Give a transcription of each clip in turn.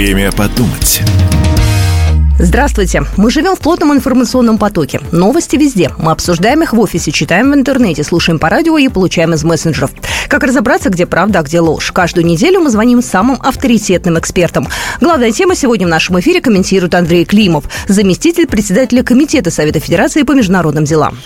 Время подумать. Здравствуйте. Мы живем в плотном информационном потоке. Новости везде. Мы обсуждаем их в офисе, читаем в интернете, слушаем по радио и получаем из мессенджеров. Как разобраться, где правда, а где ложь? Каждую неделю мы звоним самым авторитетным экспертам. Главная тема сегодня в нашем эфире комментирует Андрей Климов, заместитель председателя Комитета Совета Федерации по международным делам.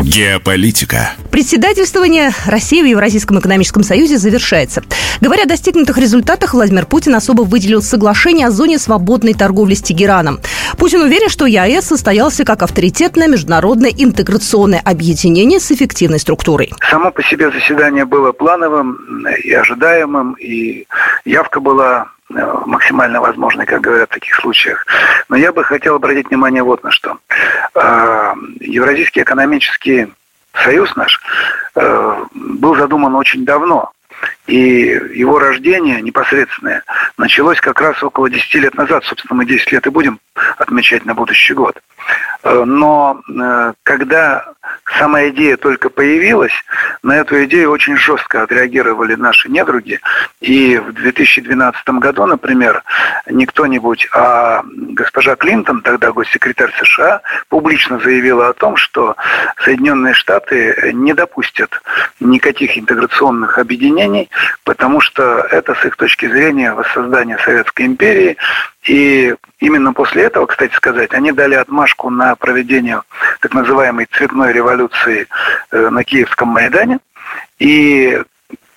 Геополитика. Председательствование России в Евразийском экономическом союзе завершается. Говоря о достигнутых результатах, Владимир Путин особо выделил соглашение о зоне свободной торговли с Тегераном. Путин уверен, что ЕАЭС состоялся как авторитетное международное интеграционное объединение с эффективной структурой. Само по себе заседание было плановым и ожидаемым, и явка была э, максимально возможной, как говорят в таких случаях. Но я бы хотел обратить внимание вот на что. Э, Евразийский экономический союз наш э, был задуман очень давно. И его рождение непосредственное началось как раз около 10 лет назад. Собственно, мы 10 лет и будем отмечать на будущий год. Э, но когда сама идея только появилась, на эту идею очень жестко отреагировали наши недруги. И в 2012 году, например, не кто-нибудь, а госпожа Клинтон, тогда госсекретарь США, публично заявила о том, что Соединенные Штаты не допустят никаких интеграционных объединений, потому что это с их точки зрения воссоздание Советской империи, и именно после этого, кстати сказать, они дали отмашку на проведение так называемой цветной революции э, на Киевском Майдане. И,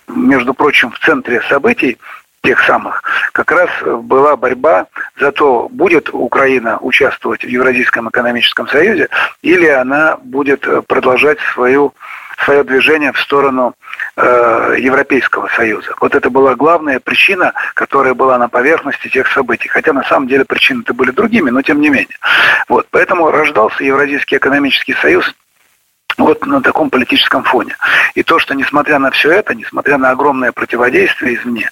между прочим, в центре событий тех самых, как раз была борьба за то, будет Украина участвовать в Евразийском экономическом союзе или она будет продолжать свою свое движение в сторону э, Европейского Союза. Вот это была главная причина, которая была на поверхности тех событий. Хотя на самом деле причины-то были другими, но тем не менее. Вот, поэтому рождался Евразийский экономический союз вот на таком политическом фоне. И то, что несмотря на все это, несмотря на огромное противодействие извне,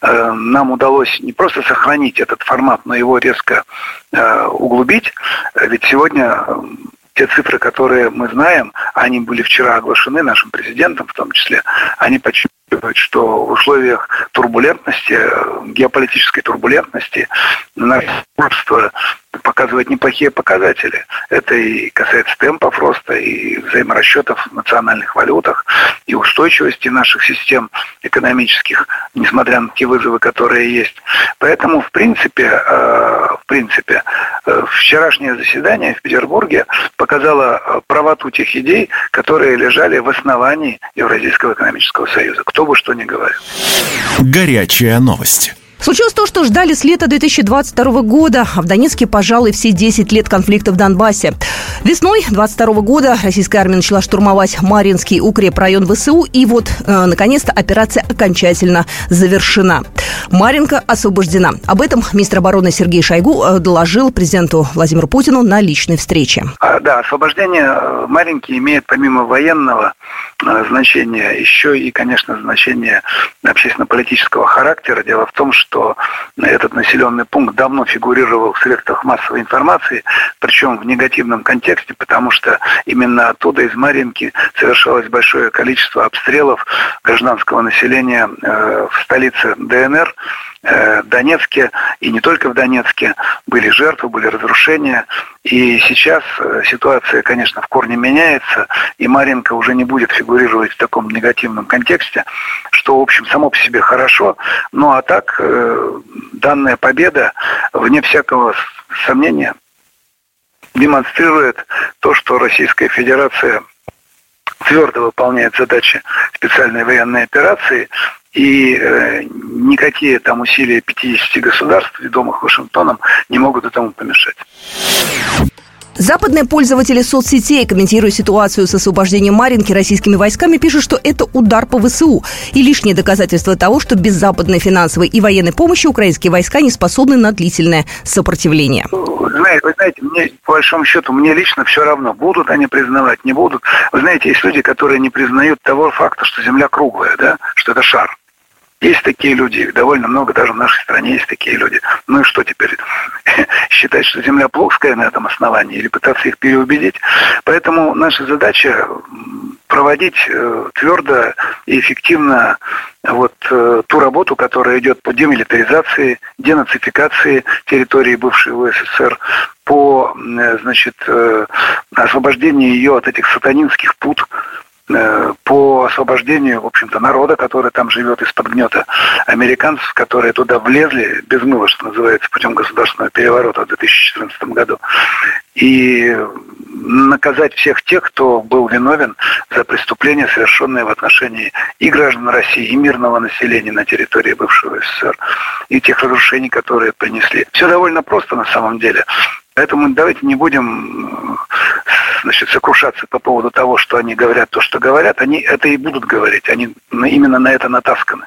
э, нам удалось не просто сохранить этот формат, но его резко э, углубить. Ведь сегодня те цифры, которые мы знаем, они были вчера оглашены нашим президентом в том числе, они подчеркивают, что в условиях турбулентности, геополитической турбулентности, наше общество показывает неплохие показатели. Это и касается темпов роста, и взаиморасчетов в национальных валютах, и устойчивости наших систем экономических, несмотря на те вызовы, которые есть. Поэтому, в принципе, э, в принципе, э, вчерашнее заседание в Петербурге показало э, правоту тех идей, которые лежали в основании Евразийского экономического союза. Кто бы что ни говорил. Горячая новость. Случилось то, что ждали с лета 2022 года, а в Донецке, пожалуй, все 10 лет конфликта в Донбассе. Весной 2022 года российская армия начала штурмовать Маринский укрепрайон ВСУ, и вот, э, наконец-то, операция окончательно завершена. Маринка освобождена. Об этом министр обороны Сергей Шойгу э, доложил президенту Владимиру Путину на личной встрече. А, да, освобождение э, Маринки имеет помимо военного э, значения еще и, конечно, значение общественно-политического характера. Дело в том, что что этот населенный пункт давно фигурировал в средствах массовой информации, причем в негативном контексте, потому что именно оттуда, из Маринки, совершалось большое количество обстрелов гражданского населения э, в столице ДНР, э, Донецке, и не только в Донецке, были жертвы, были разрушения. И сейчас э, ситуация, конечно, в корне меняется, и Маринка уже не будет фигурировать в таком негативном контексте, что, в общем, само по себе хорошо. Ну а так, э, данная победа, вне всякого сомнения, демонстрирует то, что Российская Федерация твердо выполняет задачи специальной военной операции, и никакие там усилия 50 государств, ведомых Вашингтоном, не могут этому помешать. Западные пользователи соцсетей, комментируя ситуацию с освобождением Маринки российскими войсками, пишут, что это удар по ВСУ и лишнее доказательство того, что без западной финансовой и военной помощи украинские войска не способны на длительное сопротивление. Знаете, вы знаете, мне, по большому счету, мне лично все равно, будут они признавать, не будут. Вы знаете, есть люди, которые не признают того факта, что Земля круглая, да, что это шар. Есть такие люди, их довольно много, даже в нашей стране есть такие люди. Ну и что теперь? Считать, что Земля плоская на этом основании или пытаться их переубедить? Поэтому наша задача проводить э, твердо и эффективно вот э, ту работу, которая идет по демилитаризации, денацификации территории бывшей УССР, по, э, значит, освобождению ее от этих сатанинских пут, по освобождению, в общем-то, народа, который там живет из-под гнета американцев, которые туда влезли без мыла, что называется, путем государственного переворота в 2014 году. И наказать всех тех, кто был виновен за преступления, совершенные в отношении и граждан России, и мирного населения на территории бывшего СССР, и тех разрушений, которые принесли. Все довольно просто на самом деле. Поэтому давайте не будем значит, сокрушаться по поводу того, что они говорят то, что говорят. Они это и будут говорить. Они именно на это натасканы.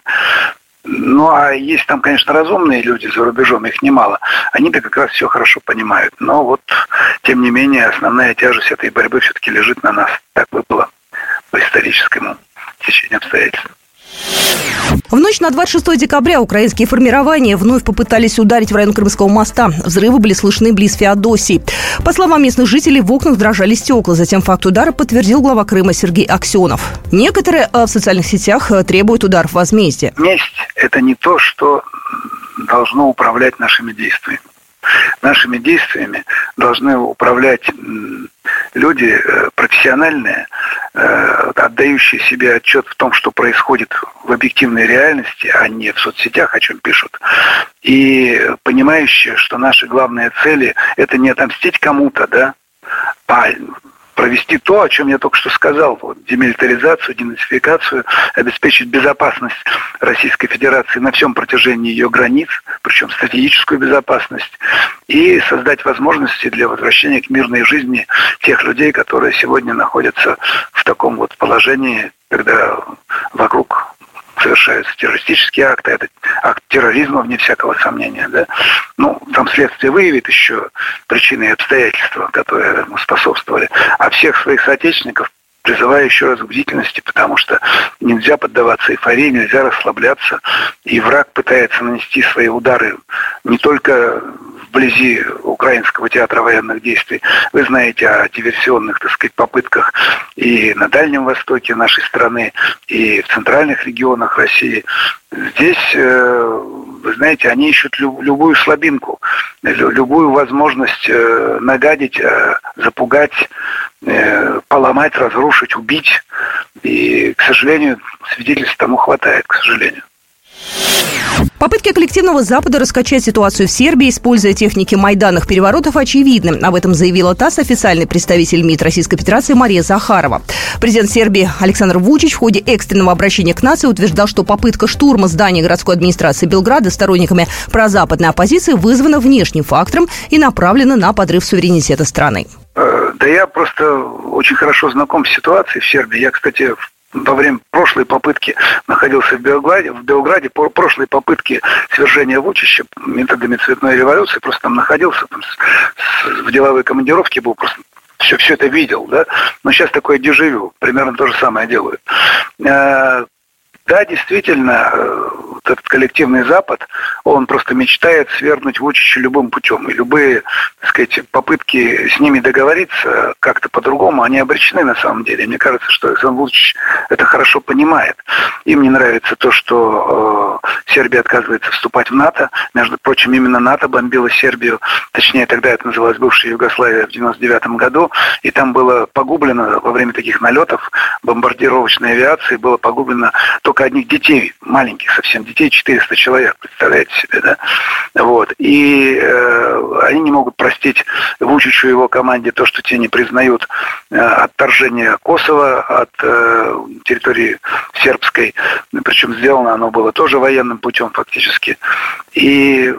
Ну, а есть там, конечно, разумные люди за рубежом, их немало. Они-то как раз все хорошо понимают. Но вот, тем не менее, основная тяжесть этой борьбы все-таки лежит на нас. Так выпало по историческому течению обстоятельств. В ночь на 26 декабря украинские формирования вновь попытались ударить в район Крымского моста. Взрывы были слышны близ Феодосии. По словам местных жителей, в окнах дрожали стекла. Затем факт удара подтвердил глава Крыма Сергей Аксенов. Некоторые э, в социальных сетях э, требуют ударов возмездия. Месть – это не то, что должно управлять нашими действиями. Нашими действиями должны управлять люди э, профессиональные, э, отдающие себе отчет в том, что происходит в объективной реальности, а не в соцсетях, о чем пишут, и понимающие, что наши главные цели – это не отомстить кому-то, да, а провести то, о чем я только что сказал, вот, демилитаризацию, денацификацию, обеспечить безопасность Российской Федерации на всем протяжении ее границ, причем стратегическую безопасность, и создать возможности для возвращения к мирной жизни тех людей, которые сегодня находятся в таком вот положении, когда вокруг совершаются террористические акты, это акт терроризма, вне всякого сомнения. Да? Ну, там следствие выявит еще причины и обстоятельства, которые ему способствовали. А всех своих соотечественников призываю еще раз к бдительности, потому что нельзя поддаваться эйфории, нельзя расслабляться. И враг пытается нанести свои удары не только вблизи Украинского театра военных действий. Вы знаете о диверсионных, так сказать, попытках и на Дальнем Востоке нашей страны, и в центральных регионах России. Здесь, э, вы знаете, они ищут любую слабинку, любую возможность э, нагадить, э, запугать, поломать, разрушить, убить. И, к сожалению, свидетельств тому хватает, к сожалению. Попытки коллективного Запада раскачать ситуацию в Сербии, используя техники майданных переворотов, очевидны. Об этом заявила ТАСС официальный представитель МИД Российской Федерации Мария Захарова. Президент Сербии Александр Вучич в ходе экстренного обращения к нации утверждал, что попытка штурма здания городской администрации Белграда сторонниками прозападной оппозиции вызвана внешним фактором и направлена на подрыв суверенитета страны. Э, да я просто очень хорошо знаком с ситуацией в Сербии. Я, кстати, в во время прошлой попытки находился в Белграде, в Белграде по прошлой попытки свержения Вучича методами цветной революции, просто там находился, там, с, с, в деловой командировке был, просто все, все это видел, да, но сейчас такое дежавю, примерно то же самое делают. Э, да, действительно, э, этот коллективный Запад, он просто мечтает свергнуть Вучича любым путем. И любые, так сказать, попытки с ними договориться как-то по-другому, они обречены на самом деле. Мне кажется, что Александр Вучич это хорошо понимает. Им не нравится то, что э, Сербия отказывается вступать в НАТО. Между прочим, именно НАТО бомбило Сербию, точнее, тогда это называлось бывшая Югославия в 99 году, и там было погублено во время таких налетов бомбардировочной авиации, было погублено то только одних детей, маленьких совсем детей, 400 человек, представляете себе, да? Вот. И э, они не могут простить Вучичу и его команде то, что те не признают э, отторжение Косово от э, территории сербской. Причем сделано оно было тоже военным путем фактически. И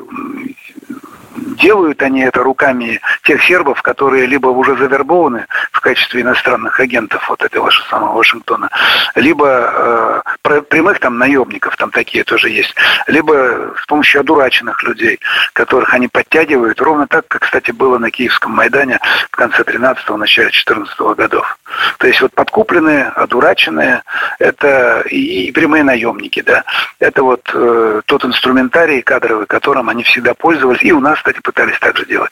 делают они это руками тех сербов, которые либо уже завербованы в качестве иностранных агентов вот этого же самого Вашингтона, либо э, прямых там наемников, там такие тоже есть, либо с помощью одураченных людей, которых они подтягивают, ровно так, как, кстати, было на Киевском Майдане в конце 13-го, начале 14 -го годов. То есть вот подкупленные, одураченные, это и, прямые наемники, да, это вот э, тот инструментарий кадровый, которым они всегда пользовались, и у нас кстати, пытались так же делать.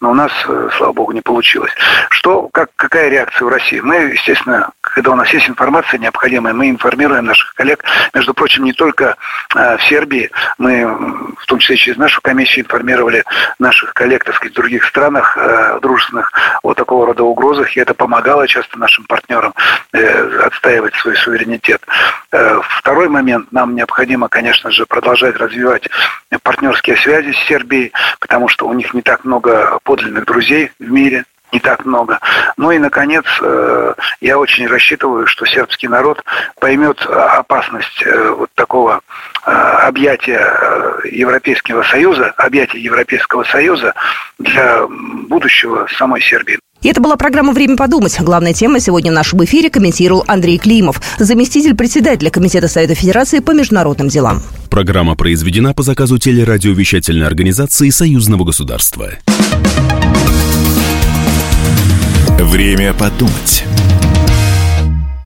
Но у нас, э, слава богу, не получилось. Что, как, какая реакция в России? Мы, естественно, когда у нас есть информация необходимая, мы информируем наших коллег. Между прочим, не только э, в Сербии, мы в том числе через нашу комиссию информировали наших коллег, так сказать, в других странах э, дружественных о такого рода угрозах, и это помогало часто нашим партнерам э, отстаивать свой суверенитет. Э, второй момент, нам необходимо, конечно же, продолжать развивать партнерские связи с Сербией, потому что у них не так много подлинных друзей в мире, не так много. Ну и, наконец, э, я очень рассчитываю, что сербский народ поймет опасность вот такого объятия Европейского Союза, объятия Европейского Союза для будущего самой Сербии. И это была программа «Время подумать». Главная тема сегодня в нашем эфире комментировал Андрей Климов, заместитель председателя Комитета Совета Федерации по международным делам. Программа произведена по заказу телерадиовещательной организации Союзного государства. Время подумать.